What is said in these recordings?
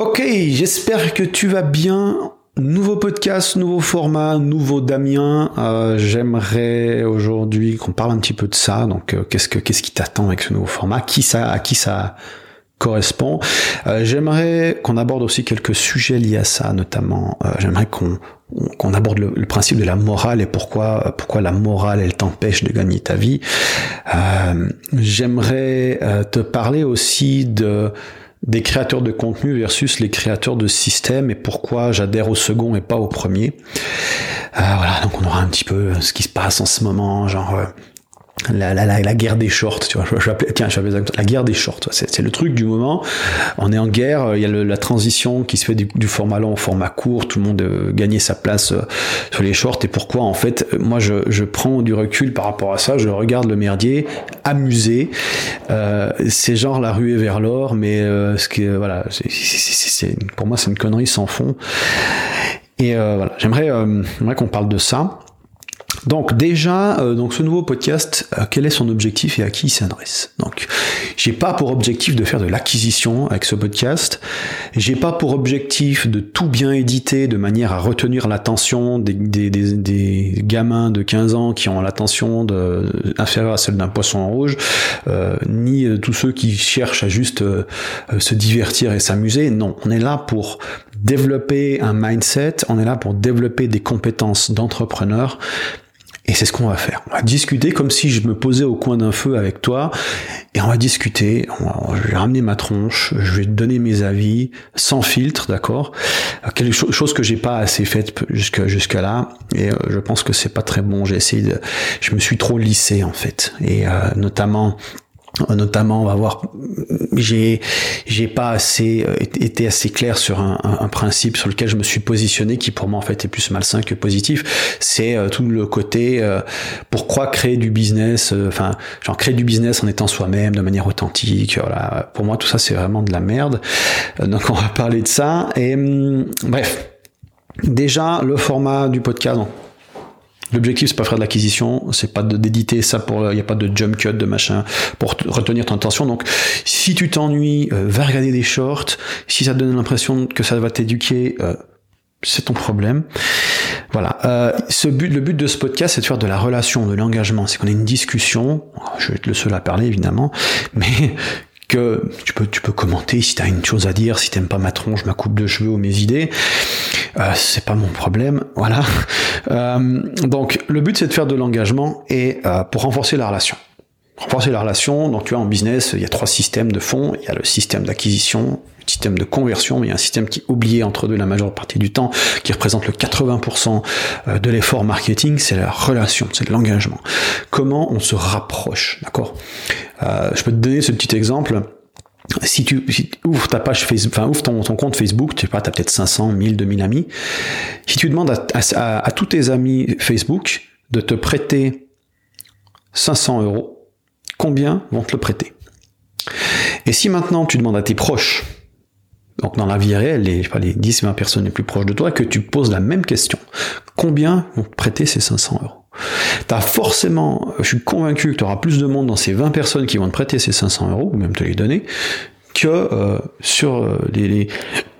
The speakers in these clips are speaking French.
Ok, j'espère que tu vas bien. Nouveau podcast, nouveau format, nouveau Damien. Euh, J'aimerais aujourd'hui qu'on parle un petit peu de ça. Donc, euh, qu'est-ce que qu'est-ce qui t'attend avec ce nouveau format? À qui ça correspond? Euh, J'aimerais qu'on aborde aussi quelques sujets liés à ça, notamment. J'aimerais qu'on aborde le, principe de la morale et pourquoi pourquoi la morale elle t'empêche de gagner ta vie. J'aimerais te parler aussi de des créateurs de contenu versus les créateurs de systèmes et pourquoi j'adhère au second et pas au premier. Euh, voilà, donc on aura un petit peu ce qui se passe en ce moment, genre euh, la, la, la, guerre des shorts, tu vois. Je, tiens, je la guerre des shorts. C'est, le truc du moment. On est en guerre. Il y a le, la transition qui se fait du, du, format long au format court. Tout le monde euh, gagnait sa place euh, sur les shorts. Et pourquoi en fait, moi, je, je, prends du recul par rapport à ça. Je regarde le merdier, amusé. Euh, c'est genre la ruée vers l'or, mais euh, ce qui, voilà, c'est, c'est, pour moi, c'est une connerie sans fond. Et euh, voilà, j'aimerais, j'aimerais qu'on parle de ça. Donc déjà, euh, donc ce nouveau podcast, euh, quel est son objectif et à qui il s'adresse? Donc, j'ai pas pour objectif de faire de l'acquisition avec ce podcast. J'ai pas pour objectif de tout bien éditer de manière à retenir l'attention des, gamins de 15 ans qui ont l'attention inférieure à celle d'un poisson rouge, euh, ni tous ceux qui cherchent à juste euh, se divertir et s'amuser. Non, on est là pour développer un mindset, on est là pour développer des compétences d'entrepreneur. Et c'est ce qu'on va faire. On va discuter comme si je me posais au coin d'un feu avec toi. Et on va discuter. je vais ramener ma tronche. Je vais te donner mes avis sans filtre, d'accord? Quelque chose que j'ai pas assez fait jusqu'à jusqu'à là. Et euh, je pense que c'est pas très bon. J'ai essayé de. Je me suis trop lissé en fait. Et euh, notamment notamment on va voir j'ai j'ai pas assez euh, été assez clair sur un, un, principe sur lequel je me suis positionné qui pour moi en fait est plus malsain que positif. C'est euh, tout le côté euh, pourquoi créer du business enfin genre créer du business en étant soi-même de manière authentique voilà. Pour moi tout ça c'est vraiment de la merde. Donc on va parler de ça. Et hum, bref. Déjà le format du podcast L'objectif, c'est pas faire de l'acquisition, c'est pas d'éditer ça pour, il n'y a pas de jump cut, de machin, pour retenir ton attention. Donc, si tu t'ennuies, euh, va regarder des shorts. Si ça te donne l'impression que ça va t'éduquer, euh, c'est ton problème. Voilà. Euh, ce but, le but de ce podcast, c'est de faire de la relation, de l'engagement. C'est qu'on ait une discussion. Je vais être le seul à parler, évidemment, mais que tu peux, tu peux commenter si tu as une chose à dire, si t'aimes pas ma tronche, ma coupe de cheveux ou mes idées. Euh, c'est pas mon problème, voilà. Euh, donc le but c'est de faire de l'engagement et euh, pour renforcer la relation. Renforcer la relation, donc tu vois en business il y a trois systèmes de fonds, il y a le système d'acquisition, système de conversion, mais il y a un système qui est oublié entre deux la majeure partie du temps, qui représente le 80% euh, de l'effort marketing, c'est la relation, c'est l'engagement. Comment on se rapproche, d'accord? Euh, Je peux te donner ce petit exemple si tu ouvres ta page Facebook, enfin ouvre ton, ton, compte Facebook, tu sais pas, t'as peut-être 500, 1000, 2000 amis. Si tu demandes à, à, à, tous tes amis Facebook de te prêter 500 euros, combien vont te le prêter? Et si maintenant tu demandes à tes proches, donc dans la vie réelle, les, pas, les 10, 20 personnes les plus proches de toi, que tu poses la même question, combien vont te prêter ces 500 euros? T'as forcément, je suis convaincu que tu auras plus de monde dans ces 20 personnes qui vont te prêter ces 500 euros, ou même te les donner, que euh, sur euh, les, les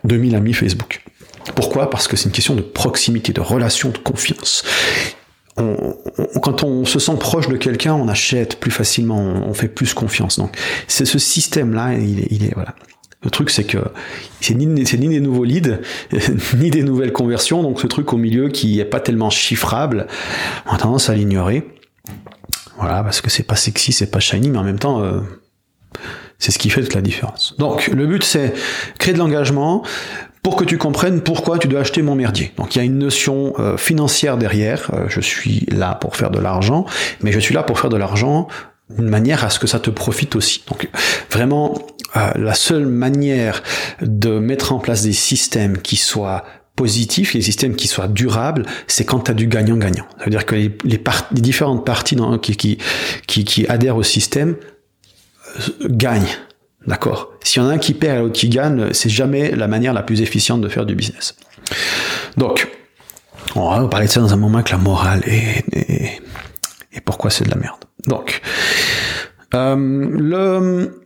2000 amis Facebook. Pourquoi? Parce que c'est une question de proximité, de relation, de confiance. On, on, quand on se sent proche de quelqu'un, on achète plus facilement, on, fait plus confiance. Donc, c'est ce système-là, il il est voilà. Le truc, c'est que c'est ni, des nouveaux leads, ni des nouvelles conversions, donc ce truc au milieu qui est pas tellement chiffrable, on a tendance à l'ignorer. Voilà, parce que c'est pas sexy, c'est pas shiny, mais en même temps, euh, c'est ce qui fait toute la différence. Donc, le but, c'est créer de l'engagement pour que tu comprennes pourquoi tu dois acheter mon merdier. Donc, il y a une notion euh, financière derrière. Euh, je suis là pour faire de l'argent, mais je suis là pour faire de l'argent d'une manière à ce que ça te profite aussi. Donc vraiment, euh, la seule manière de mettre en place des systèmes qui soient positifs, des systèmes qui soient durables, c'est quand tu as du gagnant-gagnant. Ça veut dire que les, les, les différentes parties dans, qui, qui, qui, adhèrent au système euh, gagnent. D'accord? S'il y en a un qui perd et l'autre qui gagne, c'est jamais la manière la plus efficiente de faire du business. Donc, on va parler de ça dans un moment avec la morale et, et, et pourquoi c'est de la merde. Donc, euh, le,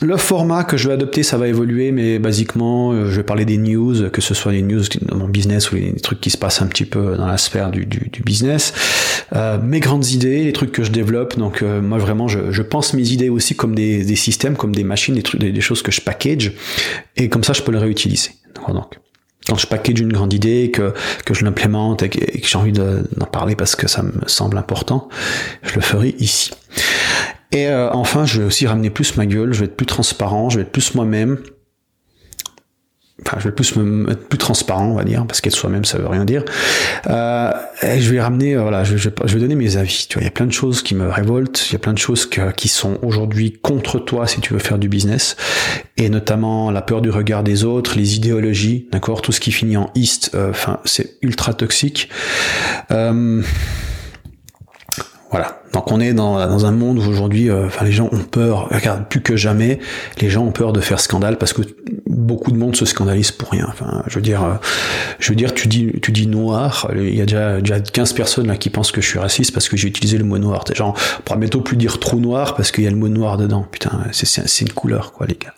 le format que je vais adopter, ça va évoluer, mais basiquement, euh, je vais parler des news, que ce soit les news dans mon business ou les trucs qui se passent un petit peu dans la sphère du, du, du business. Euh, mes grandes idées, les trucs que je développe. Donc euh, moi vraiment, je, je, pense mes idées aussi comme des, des, systèmes, comme des machines, des trucs, des, des, choses que je package, et comme ça, je peux les réutiliser. Donc quand je package une grande idée, que, que je l'implémente et que, j'ai envie d'en parler parce que ça me semble important, je le ferai ici. Et euh, enfin, je vais aussi ramener plus ma gueule, je vais être plus transparent, je vais être plus moi-même. Enfin, je vais plus me être plus transparent, on va dire, parce qu'être soi-même, ça veut rien dire. Euh, je vais ramener, euh, voilà, je, je, je, vais donner mes avis. Tu vois, il y a plein de choses qui me révoltent, il y a plein de choses qui sont aujourd'hui contre toi si tu veux faire du business, et notamment la peur du regard des autres, les idéologies, d'accord, tout ce qui finit en east, euh, enfin, c'est ultra toxique. Euh, voilà. Donc on est dans, dans un monde où aujourd'hui, euh, enfin les gens ont peur, regarde plus que jamais, les gens ont peur de faire scandale parce que beaucoup de monde se scandalise pour rien. Enfin, je veux dire, euh, je veux dire, tu dis, tu dis noir, il y a déjà, déjà 15 personnes là qui pensent que je suis raciste parce que j'ai utilisé le mot noir. T'es genre, on pourra bientôt plus dire trou noir parce qu'il y a le mot noir dedans. Putain, c'est une couleur quoi les gars.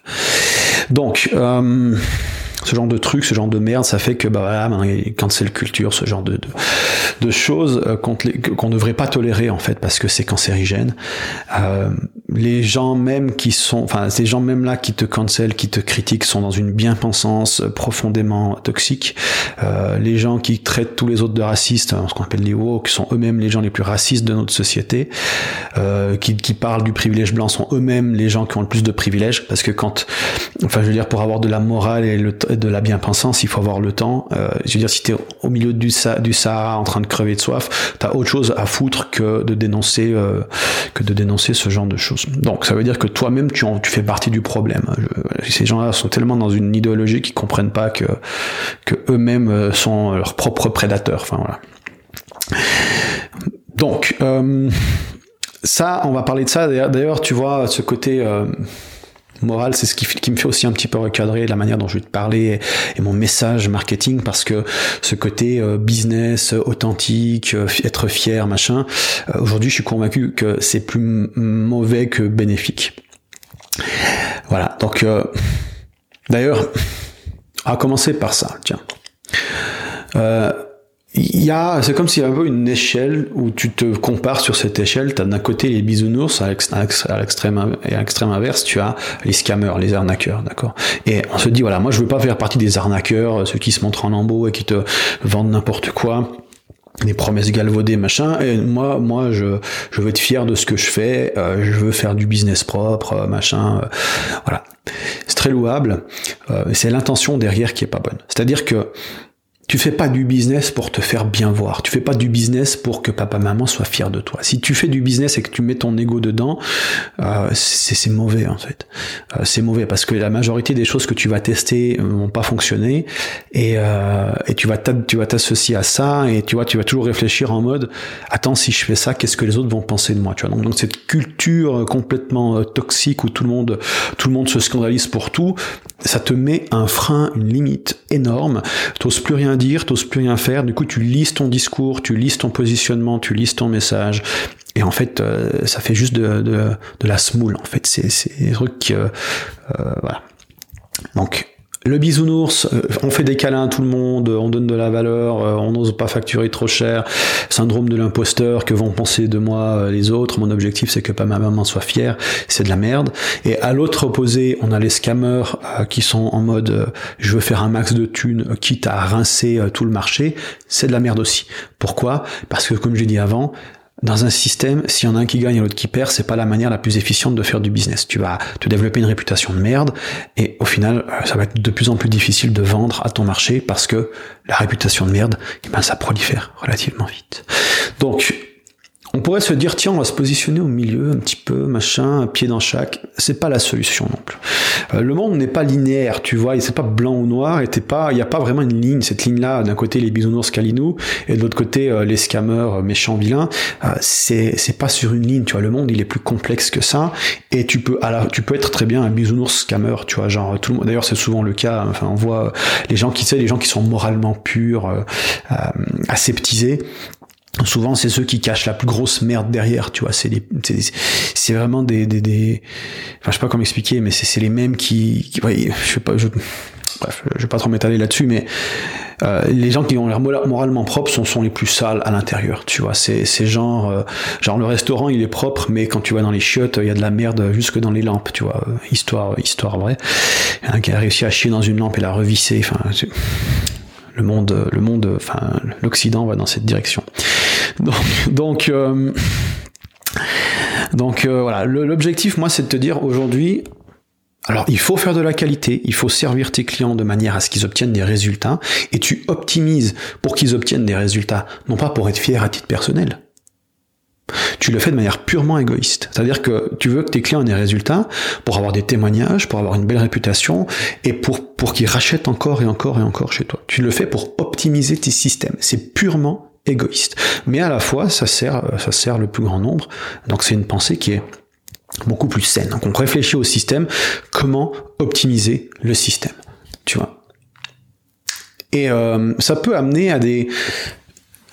Donc euh, ce genre de truc, ce genre de merde, ça fait que bah voilà, cancel culture, ce genre de, de, de choses euh, qu'on qu'on devrait pas tolérer en fait parce que c'est cancérigène. Euh, les gens même qui sont, enfin ces gens même là qui te cancel, qui te critiquent, sont dans une bien-pensance profondément toxique. Euh, les gens qui traitent tous les autres de racistes, ce qu'on appelle les woke, sont eux-mêmes les gens les plus racistes de notre société. Euh, qui, qui parlent du privilège blanc sont eux-mêmes les gens qui ont le plus de privilèges parce que quand, enfin je veux dire pour avoir de la morale et le de la bien-pensance, il faut avoir le temps. Euh, je veux dire, si t'es au milieu du, du Sahara en train de crever de soif, t'as autre chose à foutre que de dénoncer euh, que de dénoncer ce genre de choses. Donc, ça veut dire que toi-même, tu, fais partie du problème. Ces gens-là sont tellement dans une idéologie qu'ils comprennent pas que eux-mêmes euh, sont leurs propres prédateurs. Enfin voilà. Donc, ça, on va parler de ça. D'ailleurs, tu vois, ce côté euh, moral, c'est ce qui, qui, me fait aussi un petit peu recadrer la manière dont je vais te parler et, mon message marketing parce que ce côté euh, business, authentique, euh, être fier, machin, euh, aujourd'hui je suis convaincu que c'est plus mauvais que bénéfique. Voilà, donc d'ailleurs, à commencer par ça, tiens. Il y a, c'est comme s'il y avait une échelle où tu te compares sur cette échelle. Tu as d'un côté les bisounours, à l'extrême à l'extrême inverse, tu as les scammers, les arnaqueurs, d'accord? Et on se dit voilà, moi je veux pas faire partie des arnaqueurs, ceux qui se montrent en lambeaux et qui te vendent n'importe quoi des promesses galvaudées machin et moi moi je je veux être fier de ce que je fais euh, je veux faire du business propre euh, machin euh, voilà c'est très louable euh, c'est l'intention derrière qui est pas bonne c'est à dire que tu fais pas du business pour te faire bien voir. Tu fais pas du business pour que papa maman soit fier de toi. Si tu fais du business et que tu mets ton ego dedans, euh, c'est mauvais en fait. Euh, c'est mauvais parce que la majorité des choses que tu vas tester vont pas fonctionner et, euh, tu vas tu vas t'associer à ça et tu vois tu vas toujours réfléchir en mode attends si je fais ça qu'est-ce que les autres vont penser de moi tu vois donc, donc cette culture complètement euh, toxique où tout le monde tout le monde se scandalise pour tout ça te met un frein une limite énorme t'oses plus rien dire, t'oses plus rien faire, du coup tu lises ton discours, tu lises ton positionnement, tu lises ton message, et en fait euh, ça fait juste de, la smoule, en fait, c'est des trucs... Euh, voilà. Donc le bisounours, euh, on fait des câlins à tout le monde, on donne de la valeur, euh, on n'ose pas facturer trop cher, syndrome de l'imposteur, que vont penser de moi euh, les autres, mon objectif c'est que pas ma maman soit fière, c'est de la merde. Et à l'autre opposé, on a les scammers qui sont en mode je veux faire un max de thunes, quitte à rincer tout le marché, c'est de la merde aussi. Pourquoi? Parce que comme j'ai dit avant, dans un système, s'il y a un qui gagne et l'autre qui perd, c'est pas la manière la plus efficiente de faire du business. Tu vas te développer une réputation de merde et au final, euh, ça va être de plus en plus difficile de vendre à ton marché parce que la réputation de merde, eh ben, ça prolifère relativement vite. Donc, on pourrait se dire, tiens, on va se positionner au milieu, un petit peu, machin, un pied dans chaque. C'est pas la solution non plus. Euh, le monde n'est pas linéaire, tu vois, c'est pas blanc ou noir, et pas, il n'y a pas vraiment une ligne. Cette ligne-là, d'un côté les bisounours Kalinou, et de l'autre côté euh, les scammers euh, méchants vilains, c'est, c'est pas sur une ligne, tu vois. Le monde, il est plus complexe que ça, et tu peux, alors, tu peux être très bien un bisounours scammer, tu vois, genre tout le monde. D'ailleurs, c'est souvent le cas. Enfin, on voit les gens qui, tu sais, les gens qui sont moralement purs, aseptisés souvent c'est ceux qui cachent la plus grosse merde derrière tu vois. C'est c'est vraiment des, des, des enfin je sais pas comment expliquer mais c'est les mêmes qui, qui je sais pas je bref je vais pas trop m'étaler là-dessus mais euh, les gens qui ont l'air moralement propres sont, sont les plus sales à l'intérieur tu vois. C'est c'est genre euh, genre le restaurant il est propre mais quand tu vas dans les chiottes il y a de la merde jusque dans les lampes tu vois. Histoire histoire vraie. Un qui a réussi à chier dans une lampe et la revisser enfin le monde le monde enfin l'occident va dans cette direction donc, donc, euh, donc euh, voilà, l'objectif, moi, c'est de te dire aujourd'hui, alors, il faut faire de la qualité, il faut servir tes clients de manière à ce qu'ils obtiennent des résultats, et tu optimises pour qu'ils obtiennent des résultats, non pas pour être fier à titre personnel. Tu le fais de manière purement égoïste. C'est-à-dire que tu veux que tes clients aient des résultats pour avoir des témoignages, pour avoir une belle réputation, et pour, pour qu'ils rachètent encore et encore et encore chez toi. Tu le fais pour optimiser tes systèmes. C'est purement égoïste. Mais à la fois, ça sert, ça sert le plus grand nombre. Donc c'est une pensée qui est beaucoup plus saine. Donc on réfléchit au système, comment optimiser le système. Tu vois? Et euh, ça peut amener à des,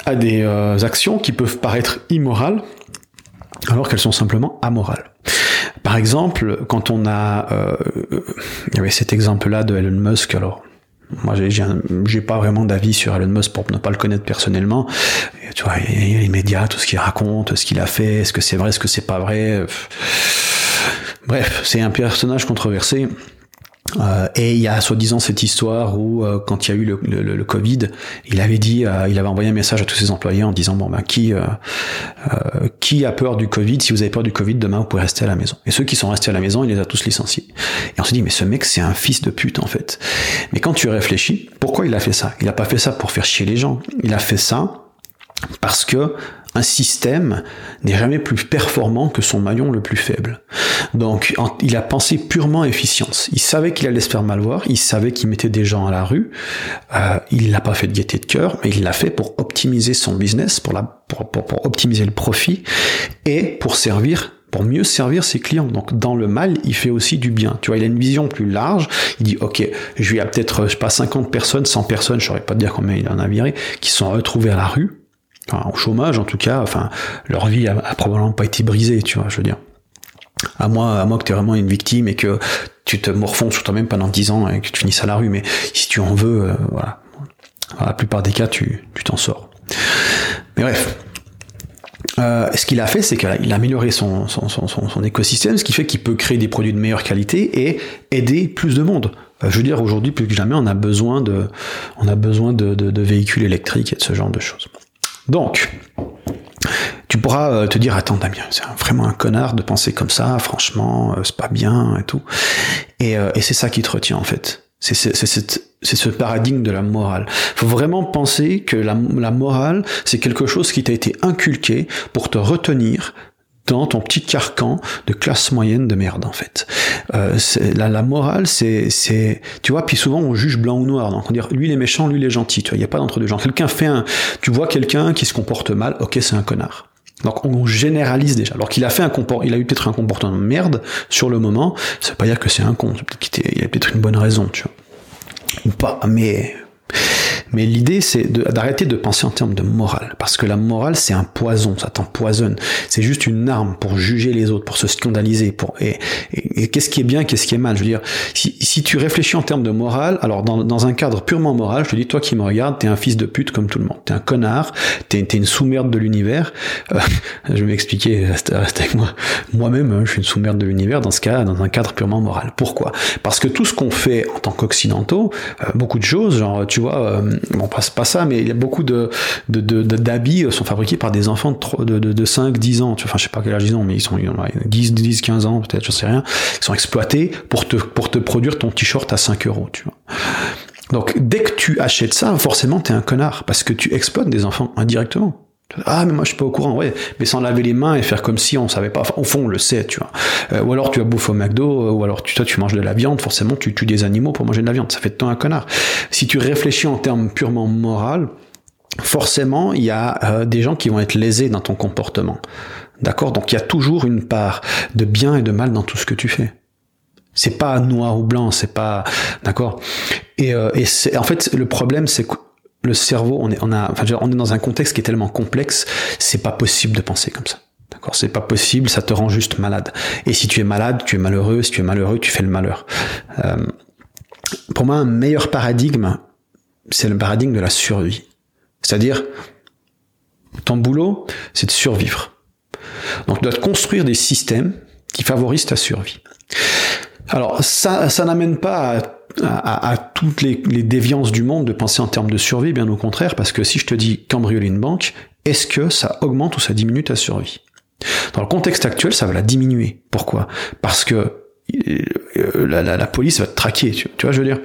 à des euh, actions qui peuvent paraître immorales, alors qu'elles sont simplement amorales. Par exemple, quand on a, euh, il y avait cet exemple-là de Elon Musk, alors moi, j'ai pas vraiment d'avis sur Elon Musk pour ne pas le connaître personnellement. tu vois, il y a les médias, tout ce qu'il raconte, ce qu'il a fait, est-ce que c'est vrai, est-ce que c'est pas vrai? Bref, c'est un personnage controversé. Euh, et il y a soi-disant cette histoire où euh, quand il y a eu le, Covid, il avait dit, euh, il avait envoyé un message à tous ses employés en disant bon ben qui qui a peur du Covid? Si vous avez peur du Covid, demain vous pouvez rester à la maison. Et ceux qui sont restés à la maison, il les a tous licenciés. Et on se dit mais ce mec c'est un fils de pute en fait. Mais quand tu réfléchis, pourquoi il a fait ça? Il a pas fait ça pour faire chier les gens. Il a fait ça parce que un système n'est jamais plus performant que son maillon le plus faible. Donc il a pensé purement efficience. Il savait qu'il allait se faire mal voir, il savait qu'il mettait des gens à la rue, euh, il l'a pas fait de gaieté de cœur, mais il l'a fait pour optimiser son business, pour, la, pour, pour, optimiser le profit et pour servir pour mieux servir ses clients. Donc dans le mal, il fait aussi du bien. Tu vois, il a une vision plus large. Il dit, ok, je lui ai peut-être, je sais pas, 50 personnes, 100 personnes, je saurais pas te dire combien il en a viré, qui sont retrouvées à la rue enfin, au chômage en tout cas, enfin, leur vie a, probablement pas été brisée, tu vois, je veux dire. À moi, à moi que tu vraiment une victime et que tu te morfonds sur toi-même pendant 10 ans et que tu finisses à la rue, mais si tu en veux, euh, voilà. la plupart des cas, tu t'en sors. Mais bref. Euh, ce qu'il a fait, c'est qu'il a amélioré son, écosystème, ce qui fait qu'il peut créer des produits de meilleure qualité et aider plus de monde. Euh, je veux dire, aujourd'hui, plus que jamais, on a besoin de, on a besoin de, de véhicules électriques et de ce genre de choses. Donc, tu pourras euh, te dire, attends Damien, c'est vraiment un connard de penser comme ça, franchement, euh, c'est pas bien et tout. Euh, et, c'est ça qui te retient en fait. C'est ce paradigme de la morale. faut vraiment penser que la morale, c'est quelque chose qui t'a été inculqué pour te retenir dans ton petit carcan de classe moyenne de merde en fait. Euh, la, morale, c'est, c'est, tu vois, puis souvent on juge blanc ou noir. Donc on dit lui il est méchant, lui il est gentil. Tu vois, il y a pas d'entre deux gens. Quelqu'un fait un, tu vois quelqu'un qui se comporte mal, ok c'est un connard. Donc on généralise déjà. Alors qu'il a fait un comport, il a eu peut-être un comportement de merde sur le moment, ça veut pas dire que c'est un con. Il a peut-être une bonne raison, tu vois. Ou pas, mais mais l'idée, c'est d'arrêter de, penser en termes de morale, parce que la morale, c'est un poison, ça t'empoisonne. C'est juste une arme pour juger les autres, pour se scandaliser. Pour et, et, qu'est-ce qui est bien, qu'est-ce qui est mal Je veux dire, si, si tu réfléchis en termes de morale, alors dans, dans, un cadre purement moral, je te dis, toi qui me regardes, t'es un fils de pute comme tout le monde. T'es un connard, t'es es une sous-merde de l'univers. Euh, je vais m'expliquer, reste, avec moi. Moi-même, hein, je suis une sous-merde de l'univers dans ce cas, dans un cadre purement moral. Pourquoi? Parce que tout ce qu'on fait en tant qu'occidentaux, euh, beaucoup de choses, genre, tu vois. Euh, bon, pas, pas ça, mais il y a beaucoup de, d'habits de, sont fabriqués par des enfants de, de, 5, 10 ans. Enfin, je sais pas quel âge ils ont, mais ils sont 10, 10, 15 ans, peut-être, je sais rien. Ils sont exploités pour te, pour te produire ton t-shirt à 5 euros, tu vois. Donc, dès que tu achètes ça, forcément, t'es un connard, parce que tu exploites des enfants indirectement. Ah mais moi je suis pas au courant, ouais, mais sans laver les mains et faire comme si on savait pas. Enfin, au fond on le sait, tu vois. Euh, ou alors tu as bouffé au McDo, euh, ou alors tu, toi tu manges de la viande, forcément tu tues des animaux pour manger de la viande. Ça fait de toi un connard. Si tu réfléchis en termes purement moral, forcément il y a euh, des gens qui vont être lésés dans ton comportement. D'accord? Donc il y a toujours une part de bien et de mal dans tout ce que tu fais. C'est pas noir ou blanc, c'est pas d'accord? Et, et c'est en fait le problème c'est que le cerveau, on est, on a, enfin, on est dans un contexte qui est tellement complexe, c'est pas possible de penser comme ça. D'accord, c'est pas possible, ça te rend juste malade. Et si tu es malade, tu es malheureux. Si tu es malheureux, tu fais le malheur. Euh, pour moi, un meilleur paradigme, c'est le paradigme de la survie. C'est-à-dire, ton boulot, c'est de survivre. Donc, tu dois construire des systèmes qui favorisent ta survie. Alors, ça, ça n'amène pas à, toutes les, les, déviances du monde de penser en termes de survie, bien au contraire, parce que si je te dis cambrioler une banque, est-ce que ça augmente ou ça diminue ta survie? Dans le contexte actuel, ça va la diminuer. Pourquoi? Parce que euh, la, la, police va te traquer, tu, tu vois, je veux dire?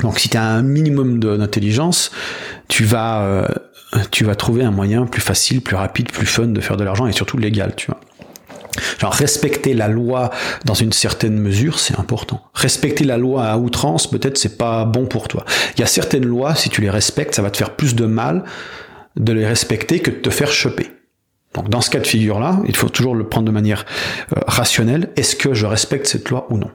Donc si tu as un minimum d'intelligence, tu vas euh, tu vas trouver un moyen plus facile, plus rapide, plus fun de faire de l'argent et surtout légal, tu vois. Genre respecter la loi dans une certaine mesure, c'est important. Respecter la loi à outrance, peut-être c'est pas bon pour toi. Il y a certaines lois, si tu les respectes, ça va te faire plus de mal de les respecter que de te faire choper. Donc dans ce cas de figure-là, il faut toujours le prendre de manière euh, rationnelle. Est-ce que je respecte cette loi ou non?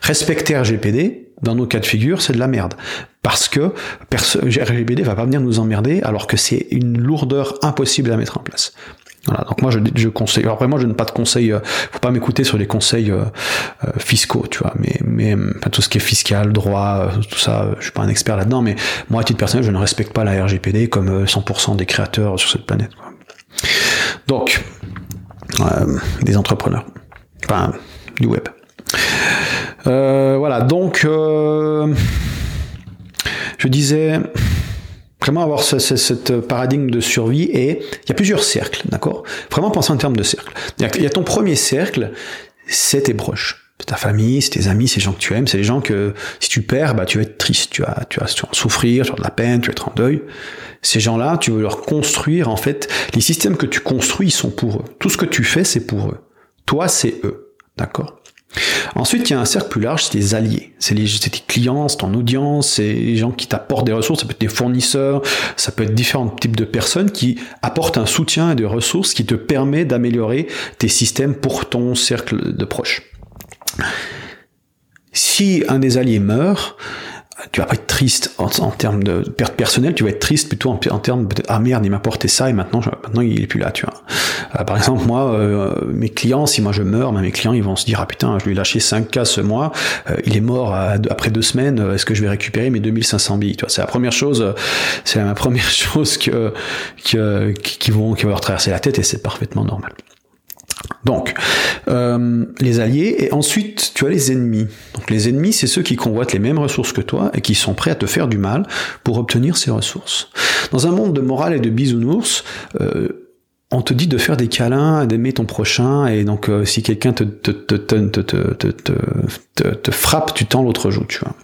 Respecter RGPD, dans nos cas de figure, c'est de la merde. Parce que RGPD va pas venir nous emmerder alors que c'est une lourdeur impossible à mettre en place. Voilà, donc moi je, conseille. Alors moi je n'ai pas de conseils, euh, faut pas m'écouter sur les conseils euh, euh, fiscaux, tu vois, mais enfin, tout ce qui est fiscal, droit, tout ça, je suis pas un expert là-dedans, mais moi à titre personnel je ne respecte pas la RGPD comme 100% des créateurs sur cette planète. Donc des entrepreneurs, enfin du web. voilà, donc je disais vraiment avoir ce, ce, paradigme de survie et il y a plusieurs cercles, d'accord? Vraiment penser en termes de cercles. Il y a ton premier cercle, c'est tes proches. C'est ta famille, c'est tes amis, c'est les gens que tu aimes, c'est les gens que si tu perds, bah tu vas être triste, tu vas, tu vas, tu vas souffrir, tu de la peine, tu vas être en deuil. Ces gens-là, tu veux leur construire en fait les systèmes que tu construis, sont pour eux. Tout ce que tu fais, c'est pour eux. Toi, c'est eux, d'accord? Ensuite, il y a un cercle plus large, c'est les alliés. C'est tes clients, c'est ton audience, c'est les gens qui t'apportent des ressources, ça peut être des fournisseurs, ça peut être différents types de personnes qui apportent un soutien et des ressources qui te permet d'améliorer tes systèmes pour ton cercle de proches. Si un des alliés meurt, tu vas pas être triste en, termes de perte personnelle, tu vas être triste plutôt en, en termes de ah merde il m'a apporté ça et maintenant maintenant il est plus là tu vois. Euh, par exemple moi euh, mes clients si moi je meurs ben, mes clients ils vont se dire ah putain je lui ai lâché 5 cas ce mois euh, il est mort après deux semaines est-ce que je vais récupérer mes 2500 billes tu vois? C'est la première chose c'est la première chose que, que qui vont qui va leur traverser la tête et c'est parfaitement normal. Donc, euh, les alliés, et ensuite tu as les ennemis. Donc les ennemis, c'est ceux qui convoitent les mêmes ressources que toi et qui sont prêts à te faire du mal pour obtenir ces ressources. Dans un monde de morale et de bisounours, euh, on te dit de faire des câlins, d'aimer ton prochain, et donc euh, si quelqu'un te, te, te, te, frappe, tu tends l'autre joue, tu vois.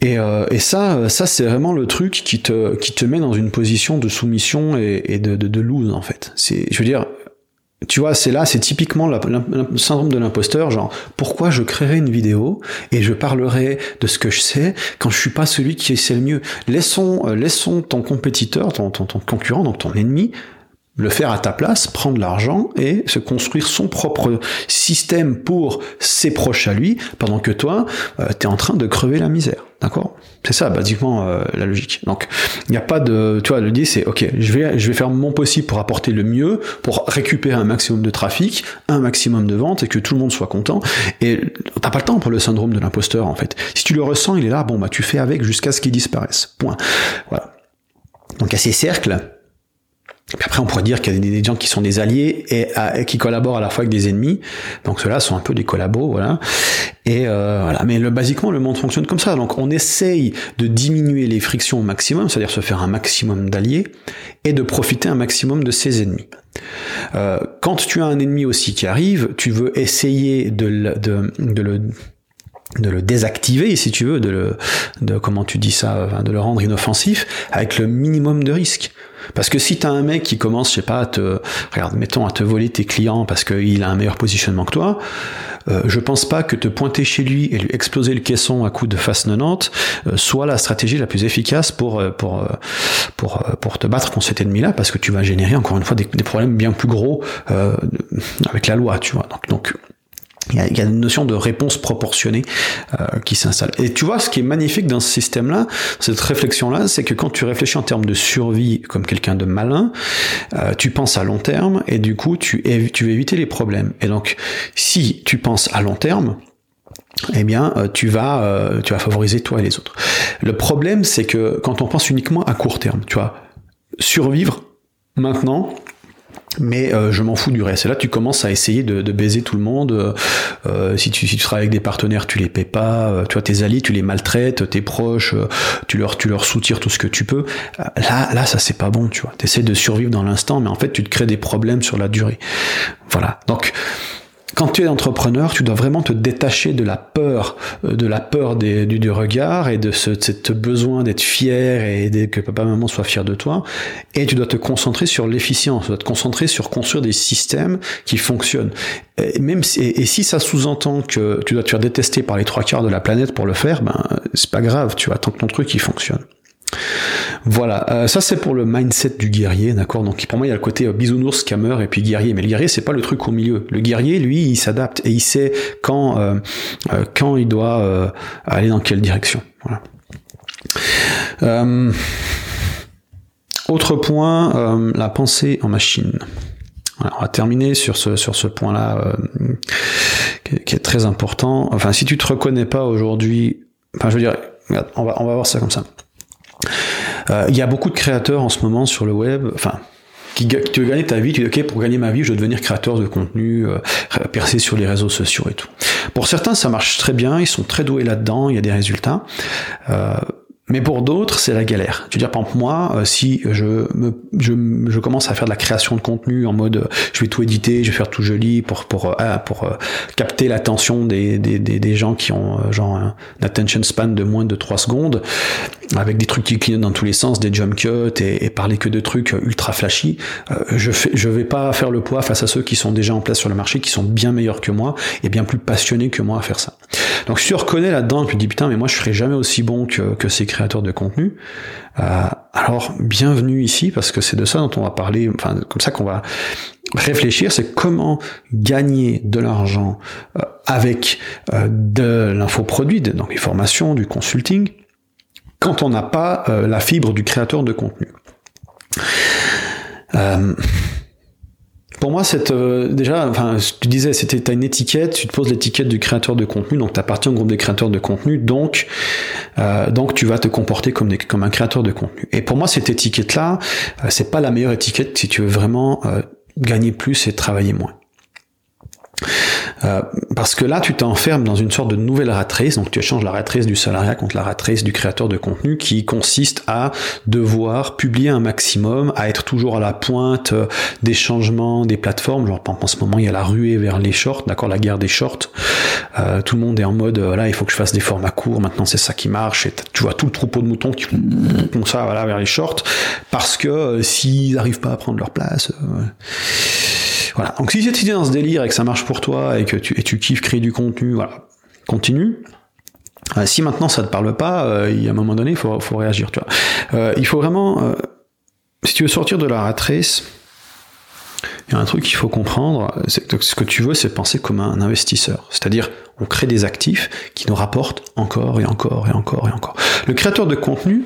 Et, euh, et, ça, ça c'est vraiment le truc qui te, qui te met dans une position de soumission et, de, de, de lose en fait. C'est, je veux dire, tu vois, c'est là, c'est typiquement le syndrome de l'imposteur, genre pourquoi je créerai une vidéo et je parlerai de ce que je sais quand je suis pas celui qui sait le mieux? Laissons, euh, laissons ton compétiteur, ton, concurrent, donc ton ennemi, le faire à ta place, prendre l'argent et se construire son propre système pour ses proches à lui, pendant que toi, euh, tu es en train de crever la misère. D'accord? C'est ça, basiquement, euh, la logique. Donc, il n'y a pas de... Tu vois, dit, c'est, ok, je vais, je vais faire mon possible pour apporter le mieux, pour récupérer un maximum de trafic, un maximum de ventes, et que tout le monde soit content. Et t'as pas le temps pour le syndrome de l'imposteur, en fait. Si tu le ressens, il est là, bon, bah, tu fais avec jusqu'à ce qu'il disparaisse. Point. Voilà. Donc, à ces cercles, après, on pourrait dire qu'il y a des, gens qui sont des alliés et, qui collaborent à la fois avec des ennemis. Donc ceux-là sont un peu des collabos, voilà. Et euh, voilà. Mais le, basiquement, le monde fonctionne comme ça. Donc on essaye de diminuer les frictions au maximum, c'est-à-dire se faire un maximum d'alliés et de profiter un maximum de ses ennemis. Euh, quand tu as un ennemi aussi qui arrive, tu veux essayer de, de, de le de le désactiver, si tu veux, de le, de comment tu dis ça, de le rendre inoffensif, avec le minimum de risque. Parce que si t'as un mec qui commence, je sais pas, à te, regarde, mettons, à te voler tes clients parce qu'il a un meilleur positionnement que toi, euh, je pense pas que te pointer chez lui et lui exploser le caisson à coup de face 90 euh, soit la stratégie la plus efficace pour euh, pour pour pour te battre contre cet ennemi-là, parce que tu vas générer encore une fois des, des problèmes bien plus gros avec la loi, tu vois. Donc, donc il y, a, y, a, une notion de réponse proportionnée euh, qui s'installe. Et tu vois, ce qui est magnifique dans ce système-là, cette réflexion-là, c'est que quand tu réfléchis en termes de survie comme quelqu'un de malin, euh, tu penses à long terme et du coup, tu, tu veux éviter les problèmes. Et donc, si tu penses à long terme, eh bien, euh, tu vas, euh, tu vas favoriser toi et les autres. Le problème, c'est que quand on pense uniquement à court terme, tu vois, survivre maintenant, mais euh, je m'en fous du reste. Et là, tu commences à essayer de, de baiser tout le monde. Euh, si, tu, si tu travailles avec des partenaires, tu les paies pas. Euh, tu vois, tes alliés, tu les maltraites. Tes proches, euh, tu leur, tu leur soutires tout ce que tu peux. Euh, là, là, ça c'est pas bon. Tu vois, t'essaies de survivre dans l'instant, mais en fait, tu te crées des problèmes sur la durée. Voilà. Donc, quand tu es entrepreneur, tu dois vraiment te détacher de la peur, euh, de la peur des, du, du, regard et de ce de besoin d'être fier et que papa maman soient fiers de toi. Et tu dois te concentrer sur l'efficience, tu dois te concentrer sur construire des systèmes qui fonctionnent. Et même si, et, si ça sous-entend que tu dois te faire détester par les trois quarts de la planète pour le faire, ben c'est pas grave, tu tant que ton truc il fonctionne. Voilà, euh, ça c'est pour le mindset du guerrier, d'accord? Donc pour moi il y a le côté euh, bisounours, scammer et puis guerrier, mais le guerrier c'est pas le truc au milieu. Le guerrier lui il s'adapte et il sait quand euh, euh quand il doit euh, aller dans quelle direction. Voilà. autre point, la pensée en machine. Voilà, on va terminer sur ce sur ce point-là qui, qui, est très important. Enfin, si tu te reconnais pas aujourd'hui, enfin je veux dire, on va on va voir ça comme ça. Euh, il y a beaucoup de créateurs en ce moment sur le web, enfin, qui, tu veux gagner ta vie, tu dis ok pour gagner ma vie je veux devenir créateur de contenu, euh, percer sur les réseaux sociaux et tout. Pour certains ça marche très bien, ils sont très doués là-dedans, il y a des résultats. Euh, mais pour d'autres, c'est la galère. Tu veux dire, par exemple, moi, euh, si je, me, je, je, commence à faire de la création de contenu en mode, je vais tout éditer, je vais faire tout joli pour pour euh, pour, euh, capter l'attention des, des, des, des, gens qui ont genre un attention span de moins de 3 secondes, avec des trucs qui clignotent dans tous les sens, des jump cuts et, et parler que de trucs ultra flashy, je fais, je vais pas faire le poids face à ceux qui sont déjà en place sur le marché, qui sont bien meilleurs que moi et bien plus passionnés que moi à faire ça. Donc si tu reconnais là-dedans, tu te dis putain, mais moi je serais jamais aussi bon que, que ces créateurs de contenu, euh, alors bienvenue ici parce que c'est de ça dont on va parler, enfin comme ça qu'on va réfléchir, c'est comment gagner de l'argent euh, avec euh, de l'infoproduit, donc les formations, du consulting, quand on n'a pas euh, la fibre du créateur de contenu. Pour moi, c'est euh, déjà, enfin, tu disais, c'était t'as une étiquette, tu te poses l'étiquette du créateur de contenu, donc tu appartiens au groupe des créateurs de contenu, donc euh, donc tu vas te comporter comme un créateur de contenu. Et pour moi, cette étiquette-là, euh, c'est pas la meilleure étiquette si tu veux vraiment euh, gagner plus et travailler moins. Euh, parce que là, tu t'enfermes dans une sorte de nouvelle ratrice, donc tu échanges la ratrice du salariat contre la ratrice du créateur de contenu, qui consiste à devoir publier un maximum, à être toujours à la pointe euh, des changements des plateformes. Genre, en ce moment, il y a la ruée vers les shorts, d'accord, la guerre des shorts. Euh, tout le monde est en mode, voilà, il faut que je fasse des formats courts. Maintenant, c'est ça qui marche. Et tu vois tout le troupeau de moutons qui font ça, voilà, vers les shorts, parce que euh, s'ils n'arrivent pas à prendre leur place. Voilà. Donc si tu es dans ce délire et que ça marche pour toi et que tu, et tu kiffes créer du contenu, voilà, continue. Euh, si maintenant ça te parle pas, euh, il y a un moment donné, il faut, faut réagir. Tu vois. Euh, il faut vraiment, si tu veux sortir de la ratrice, il y a un truc qu'il faut comprendre, c'est ce que tu veux, c'est penser comme un investisseur. C'est-à-dire, on crée des actifs qui nous rapportent encore et encore et encore et encore. Le créateur de contenu,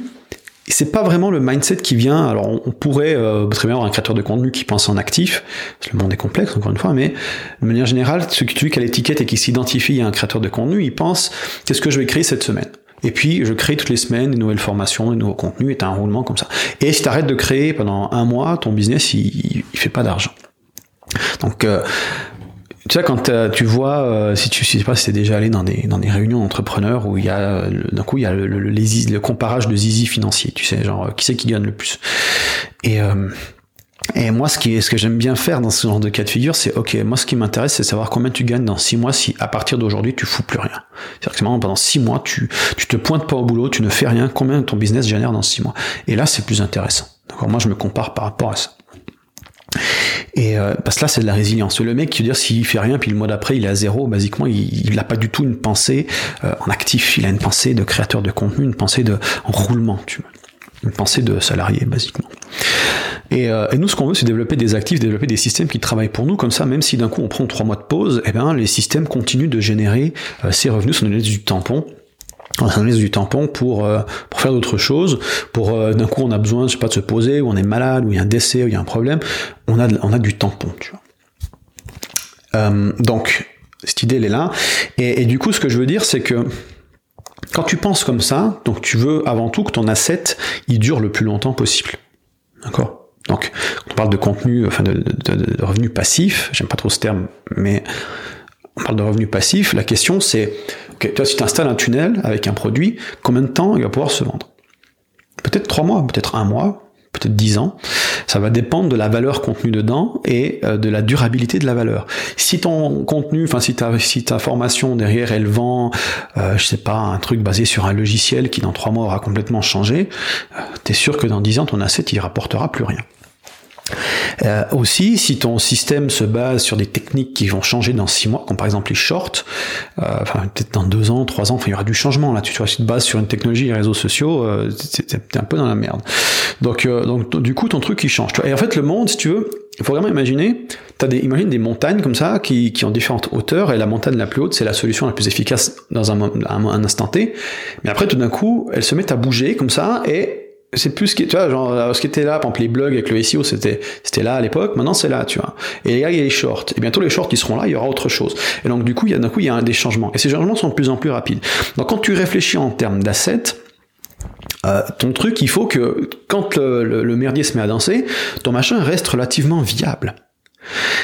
c'est pas vraiment le mindset qui vient. Alors, on pourrait euh, très bien avoir un créateur de contenu qui pense en actif. Le monde est complexe, encore une fois, mais de manière générale, celui qui a l'étiquette et qui s'identifie à un créateur de contenu, il pense qu'est-ce que je vais créer cette semaine? Et puis, je crée toutes les semaines des nouvelles formations, des nouveaux contenus, et t'as un roulement comme ça. Et si t'arrêtes de créer pendant un mois, ton business, il, il fait pas d'argent. Donc, euh, tu sais, quand tu vois, euh, si tu sais pas si t'es déjà allé dans des, dans des réunions d'entrepreneurs où il y a, d'un coup, il y a le, le, comparage de zizi financier, tu sais, genre, qui c'est qui gagne le plus. Et, euh, et moi, ce, qui, ce que j'aime bien faire dans ce genre de cas de figure, c'est, ok, moi, ce qui m'intéresse, c'est savoir combien tu gagnes dans six mois si, à partir d'aujourd'hui, tu fous plus rien. C'est-à-dire que pendant six mois, tu, tu te pointes pas au boulot, tu ne fais rien, combien ton business génère dans six mois? Et là, c'est plus intéressant. D'accord? Moi, je me compare par rapport à ça. Et euh, parce que là, c'est de la résilience. Le mec, qui veut dire, s'il fait rien, puis le mois d'après, il est à zéro, basiquement, il n'a pas du tout une pensée euh, en actif. Il a une pensée de créateur de contenu, une pensée de roulement, tu vois. Une pensée de salarié, basiquement. Et, euh, et nous, ce qu'on veut, c'est développer des actifs, développer des systèmes qui travaillent pour nous. Comme ça, même si d'un coup on prend trois mois de pause, eh ben, les systèmes continuent de générer euh, ces revenus. Nous laisse du tampon. Nous laisse du tampon pour, euh, pour faire d'autres choses. Pour euh, d'un coup, on a besoin, de se poser, ou on est malade, ou il y a un décès, ou il y a un problème. On a, on du tampon. Euh, donc, cette idée, elle est là. Et, du coup, ce que je veux dire, c'est que quand tu penses comme ça, donc tu veux avant tout que ton asset, il dure le plus longtemps possible. D'accord? Donc, on parle de contenu, enfin de revenus passifs, j'aime pas trop ce terme, mais on parle de revenus passifs, la question c'est, ok, toi si tu installes un tunnel avec un produit, combien de temps il va pouvoir se vendre? Peut-être trois mois, peut-être un mois, peut-être 10 ans. Ça va dépendre de la valeur contenue dedans et euh, de la durabilité de la valeur. Si ton contenu, enfin si ta, formation derrière elle vend, euh, je sais pas, un truc basé sur un logiciel qui dans 3 mois aura complètement changé, euh, t'es sûr que dans 10 ans ton asset il rapportera plus rien. Euh, aussi, si ton système se base sur des techniques qui vont changer dans six mois, comme par exemple les shorts, euh, enfin peut-être dans deux ans, trois ans, enfin il y aura du changement là. Tu, vois, si tu te bases sur une technologie, les réseaux sociaux, euh, t'es un peu dans la merde. Donc, euh, donc du coup, ton truc il change. Tu vois. Et en fait, le monde, si tu veux, il faut vraiment imaginer, t'as des, imagine des montagnes comme ça qui, qui ont différentes hauteurs, et la montagne la plus haute, c'est la solution la plus efficace dans un, un, un instant T. Mais après, tout d'un coup, elles se mettent à bouger comme ça, et c'est plus ce qui, tu vois, genre, ce qui était là, par exemple, les blogs avec le SEO, c'était, c'était là à l'époque, maintenant c'est là, tu vois. Et là, il y a les shorts. Et bientôt, les shorts, ils seront là, il y aura autre chose. Et donc, du coup, il y a, d'un coup, il y a des changements. Et ces changements sont de plus en plus rapides. Donc, quand tu réfléchis en termes d'assets, euh, ton truc, il faut que, quand le, le, le merdier se met à danser, ton machin reste relativement viable.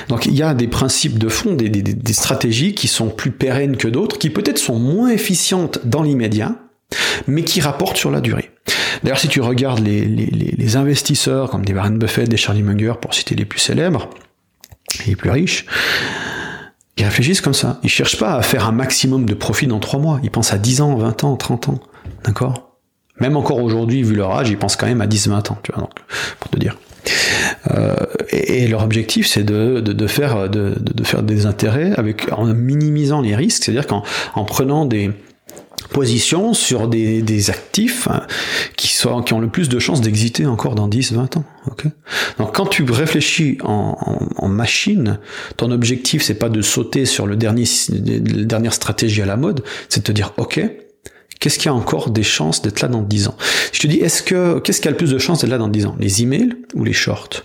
Donc il y a des principes de fond, des, des, des stratégies qui sont plus pérennes que d'autres, qui peut-être sont moins efficientes dans l'immédiat, mais qui rapportent sur la durée. D'ailleurs, si tu regardes les, investisseurs comme des Warren Buffett, des Charlie Munger, pour citer les plus célèbres, et les plus riches, ils réfléchissent comme ça. Ils cherchent pas à faire un maximum de profit dans 3 mois. Ils pensent à 10 ans, 20 ans, 30 ans. D'accord? Même encore aujourd'hui, vu leur âge, ils pensent quand même à 10-20 ans, tu vois, pour te dire. Euh, et, leur objectif, c'est de, faire, de, de, faire des intérêts en minimisant les risques, c'est-à-dire qu'en en prenant des, position sur des, des actifs hein, qui, sont, qui ont le plus de chances d'exister encore dans 10, 20 ans. Okay Donc quand tu réfléchis en, en, en machine, ton objectif c'est pas de sauter sur le dernier, la dernière stratégie à la mode, c'est de te dire ok, qu'est-ce qui a encore des chances d'être là dans 10 ans? Je te dis, est-ce que qu'est-ce qui a le plus de chances d'être là dans 10 ans? Les emails ou les shorts?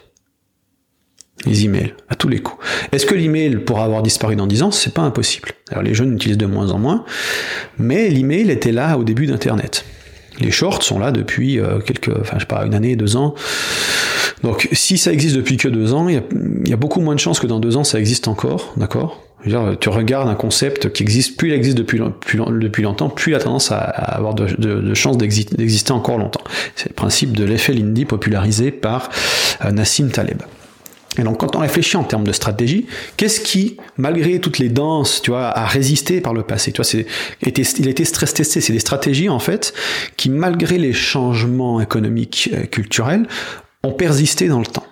Les emails, à tous les coups. Est-ce que l'email pourra avoir disparu dans 10 ans? C'est pas impossible. Alors les jeunes l'utilisent de moins en moins, mais l'email était là au début d'Internet. Les shorts sont là depuis euh, quelques, enfin je sais pas, une année, deux ans. Donc si ça existe depuis que deux ans, il y, a beaucoup moins de chances que dans deux ans ça existe encore, d'accord? Tu regardes un concept qui existe, plus il existe depuis, longtemps, plus il a tendance à, avoir de, de, de chances d'exister encore longtemps. C'est le principe de l'effet Lindy popularisé par euh, Nassim Taleb. Et donc, quand on réfléchit en termes de stratégie, qu'est-ce qui, malgré toutes les danses, tu vois, a résisté par le passé? Tu vois, il a été stress testé. C'est des stratégies, en fait, qui, malgré les changements économiques, euh, culturels, ont persisté dans le temps.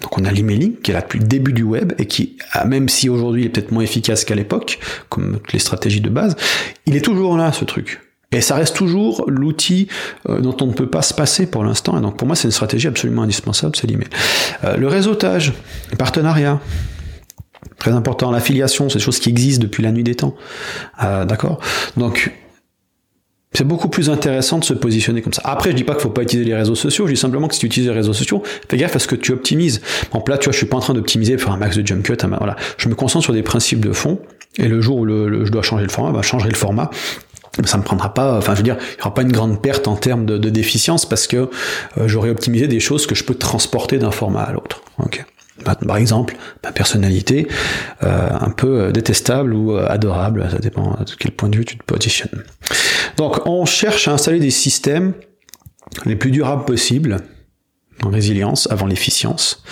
Donc on a l'emailing qui est là depuis le début du web et qui, même si aujourd'hui est peut-être moins efficace qu'à l'époque, comme toutes les stratégies de base, il est toujours là ce truc. Et ça reste toujours l'outil euh, dont on ne peut pas se passer pour l'instant. Et donc pour moi, c'est une stratégie absolument indispensable, c'est l'email. Euh, le réseautage, les partenariats, très important. L'affiliation, c'est des choses qui existent depuis la nuit des temps. Euh, D'accord? Donc c'est beaucoup plus intéressant de se positionner comme ça. Après, je dis pas qu'il faut pas utiliser les réseaux sociaux, je dis simplement que si tu utilises les réseaux sociaux, fais gaffe à ce que tu optimises. En là, tu vois, je suis pas en train d'optimiser pour faire un max de jump cut. Voilà. Je me concentre sur des principes de fond, et le jour où le, le, je dois changer le format, bah, changer le format ça me prendra pas, enfin je veux dire, il n'y aura pas une grande perte en termes de, de déficience parce que euh, j'aurai optimisé des choses que je peux transporter d'un format à l'autre. Ok. Par exemple, ma personnalité, euh, un peu détestable ou euh, adorable, ça dépend de quel point de vue tu te positionnes. Donc on cherche à installer des systèmes les plus durables possibles, en résilience avant l'efficience.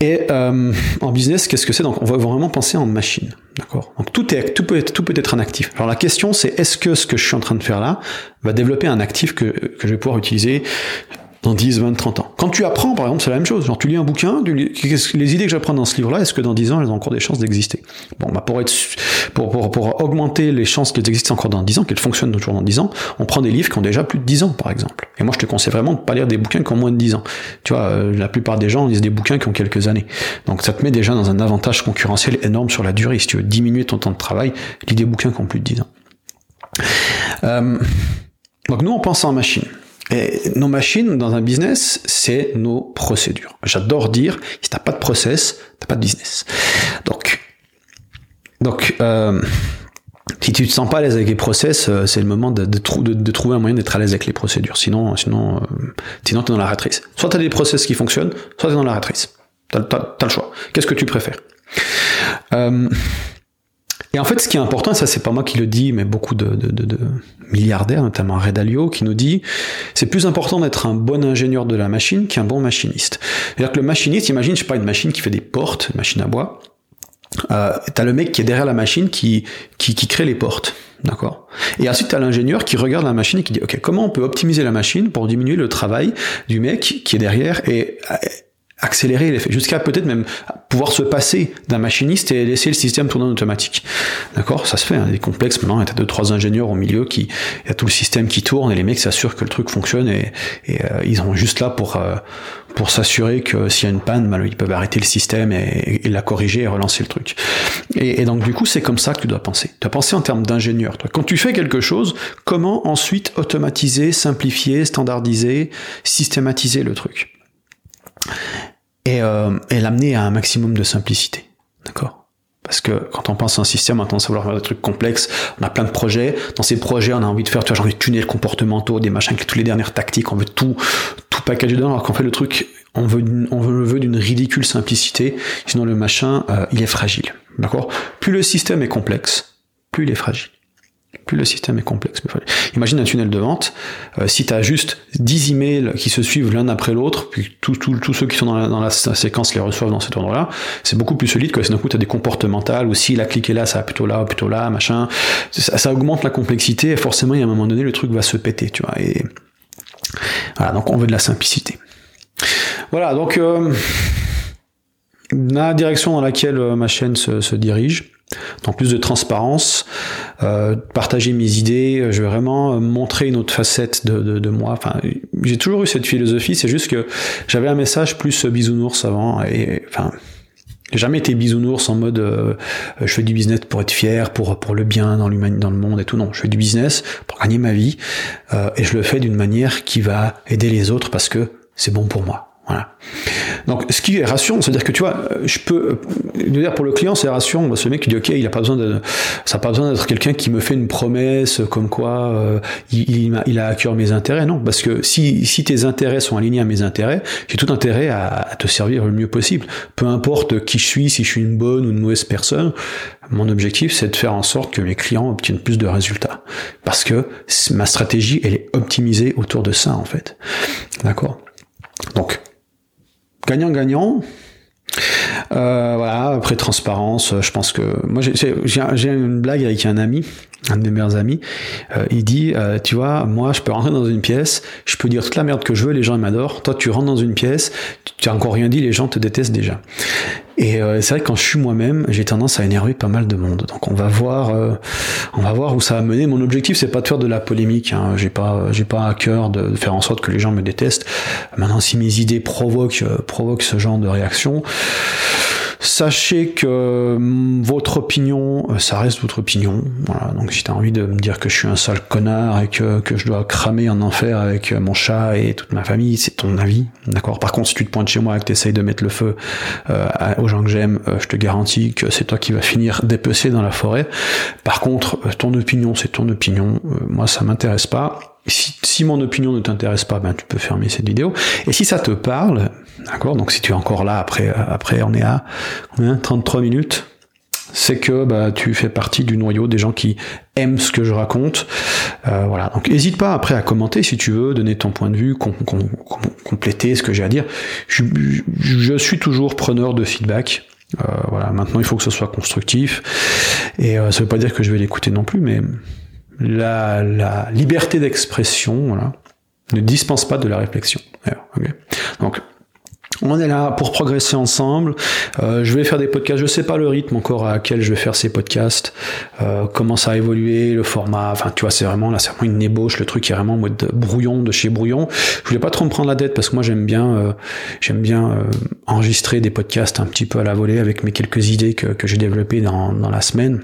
Et euh, en business, qu'est-ce que c'est? Donc, on va vraiment penser en machine, d'accord? Donc, tout est, tout peut être, tout peut être un actif. Alors, la question, c'est est-ce que ce que je suis en train de faire là va développer un actif que, que je vais pouvoir utiliser dans 10, 20, 30 ans. Quand tu apprends, par exemple, c'est la même chose. Genre, tu lis un bouquin, les idées que j'apprends dans ce livre-là, est-ce que dans 10 ans, elles ont encore des chances d'exister? Bon, bah, pour, être, pour, pour, pour, augmenter les chances qu'elles existent encore dans 10 ans, qu'elles fonctionnent toujours dans 10 ans, on prend des livres qui ont déjà plus de 10 ans, par exemple. Et moi, je te conseille vraiment de pas lire des bouquins qui ont moins de 10 ans. Tu vois, euh, la plupart des gens lisent des bouquins qui ont quelques années. Donc, ça te met déjà dans un avantage concurrentiel énorme sur la durée. Si tu veux diminuer ton temps de travail, lis des bouquins qui ont plus de 10 ans. Euh, donc, nous, on pense en machine. Et nos machines dans un business, c'est nos procédures. J'adore dire, si t'as pas de process, t'as pas de business. Donc, donc, euh, si tu te sens pas à l'aise avec les process, euh, c'est le moment de, trouver un moyen d'être à l'aise avec les procédures. Sinon, sinon, euh, sinon t'es dans la ratrice. Soit t'as des process qui fonctionnent, soit t'es dans la ratrice. T'as, as, le choix. Qu'est-ce que tu préfères? Euh, et en fait, ce qui est important, et ça c'est pas moi qui le dis, mais beaucoup de, de, de, milliardaires, notamment Red Alio, qui nous dit, c'est plus important d'être un bon ingénieur de la machine qu'un bon machiniste. C'est-à-dire que le machiniste, imagine, je sais pas, une machine qui fait des portes, une machine à bois, euh, t'as le mec qui est derrière la machine qui, qui, qui crée les portes. D'accord? Et ensuite, tu as l'ingénieur qui regarde la machine et qui dit, OK, comment on peut optimiser la machine pour diminuer le travail du mec qui est derrière et accélérer l'effet, jusqu'à peut-être même pouvoir se passer d'un machiniste et laisser le système tourner en automatique. D'accord? Ça se fait, hein, des complexes maintenant, a deux, trois ingénieurs au milieu qui, y a tout le système qui tourne et les mecs s'assurent que le truc fonctionne et, et euh, ils sont juste là pour, euh, pour s'assurer que s'il y a une panne, ben, ils peuvent arrêter le système et, la corriger et relancer le truc. Et donc du coup, c'est comme ça que tu dois penser. Tu dois penser en termes d'ingénieur. Quand tu fais quelque chose, comment ensuite automatiser, simplifier, standardiser, systématiser le truc? Et, euh, et l'amener à un maximum de simplicité. D'accord? Parce que quand on pense à un système, on a tendance à vouloir faire des trucs complexes. On a plein de projets. Dans ces projets, on a envie de faire, tu vois, genre des tunnels comportementaux, des machins avec toutes les dernières tactiques. On veut tout, tout packager dedans. Alors qu'en fait, le truc, on veut, on veut veut d'une ridicule simplicité. Sinon, le machin, euh, il est fragile. D'accord? Plus le système est complexe, plus il est fragile plus le système est complexe. Imagine un tunnel de vente, euh, si tu as juste 10 emails qui se suivent l'un après l'autre, puis tous ceux qui sont dans la, séquence les reçoivent dans cet ordre-là, c'est beaucoup plus solide que si d'un coup tu as des comportementales, ou s'il a cliqué là, ça va plutôt là, plutôt là, machin. Ça, augmente la complexité, et forcément, il y a un moment donné, le truc va se péter, tu vois. Et voilà, donc on veut de la simplicité. Voilà, donc euh, la direction dans laquelle euh, ma chaîne se dirige, donc plus de transparence, euh, partager mes idées, je vais vraiment euh, montrer une autre facette de, de, de moi. Enfin, j'ai toujours eu cette philosophie, c'est juste que j'avais un message plus bisounours avant, et enfin, j'ai jamais été bisounours en mode euh, je fais du business pour être fier, pour pour le bien dans l'humanité, dans le monde et tout. Non, je fais du business pour gagner ma vie euh, et je le fais d'une manière qui va aider les autres parce que c'est bon pour moi. Voilà. Donc, ce qui est rassurant, c'est-à-dire que tu vois, je peux, dire pour le client, c'est rassurant. Ce mec qui dit, ok, il a pas besoin de, ça n'a pas besoin d'être quelqu'un qui me fait une promesse comme quoi euh, il, il, a à cœur mes intérêts. Non, parce que si, si tes intérêts sont alignés à mes intérêts, j'ai tout intérêt à, te servir le mieux possible. Peu importe qui je suis, si je suis une bonne ou une mauvaise personne, mon objectif, c'est de faire en sorte que mes clients obtiennent plus de résultats. Parce que ma stratégie, elle est optimisée autour de ça, en fait. D'accord? Donc, gagnant-gagnant. Euh, voilà, après transparence, je pense que moi j'ai une blague avec un ami, un de mes meilleurs amis. Euh, il dit, euh, tu vois, moi je peux rentrer dans une pièce, je peux dire toute la merde que je veux, les gens m'adorent. Toi, tu rentres dans une pièce, tu as encore rien dit, les gens te détestent déjà. Et euh, c'est vrai que quand je suis moi-même, j'ai tendance à énerver pas mal de monde. Donc on va voir, euh, on va voir où ça va mener. Mon objectif, c'est pas de faire de la polémique. Hein. J'ai pas, j'ai pas à cœur de faire en sorte que les gens me détestent. Maintenant, si mes idées provoquent, euh, provoquent ce genre de réaction, Sachez que mm, votre opinion, euh, ça reste votre opinion. Voilà. Donc si tu as envie de me dire que je suis un sale connard et que, que je dois cramer en enfer avec euh, mon chat et toute ma famille, c'est ton avis. D'accord? Par contre, si tu te pointes chez moi et que tu essayes de mettre le feu euh, aux gens que j'aime, je te garantis que c'est toi qui vas finir dépecé dans la forêt. Par contre, ton opinion, c'est ton opinion. moi, ça m'intéresse pas si, mon opinion ne t'intéresse pas, ben tu peux fermer cette vidéo. Et si ça te parle, d'accord, donc si tu es encore là après, après on est à 33 minutes, c'est que bah, tu fais partie du noyau des gens qui aiment ce que je raconte. Euh, voilà. Donc n'hésite pas après à commenter si tu veux, donner ton point de vue, compléter ce que j'ai à dire. Je, suis toujours preneur de feedback. Euh, voilà. Maintenant, il faut que ce soit constructif. Et euh, ça veut pas dire que je vais l'écouter non plus, mais la, la liberté d'expression, voilà, Ne dispense pas de la réflexion. Donc, on est là pour progresser ensemble. Euh, je vais faire des podcasts. Je sais pas le rythme encore à quel je vais faire ces podcasts. Euh, comment ça a évolué, le format. Enfin, tu vois, c'est vraiment là, c'est vraiment une ébauche. Le truc est vraiment en mode brouillon de chez brouillon. Je voulais pas trop me prendre la tête parce que moi j'aime bien, euh, j'aime bien euh, enregistrer des podcasts un petit peu à la volée avec mes quelques idées que, que j'ai développées dans, dans la semaine.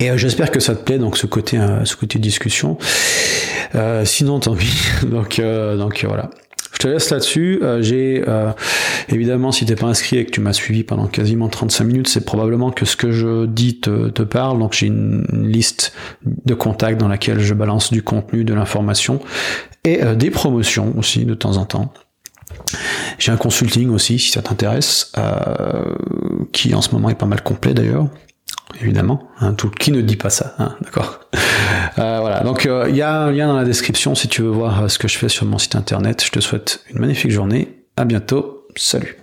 Et euh, j'espère que ça te plaît, donc ce côté, ce côté discussion. sinon, tant pis. donc, donc voilà. Je te laisse là-dessus. Euh, j'ai euh, évidemment, si t'es pas inscrit et que tu m'as suivi pendant quasiment 35 minutes, c'est probablement que ce que je dis te, te parle. Donc j'ai une, liste de contacts dans laquelle je balance du contenu, de l'information et euh, des promotions aussi de temps en temps. J'ai un consulting aussi si ça t'intéresse, qui en ce moment est pas mal complet d'ailleurs évidemment. Hein, tout qui ne dit pas ça, hein, d'accord. Euh, voilà. Donc euh, il y a un lien dans la description si tu veux voir euh, ce que je fais sur mon site internet. Je te souhaite une magnifique journée. À bientôt. Salut.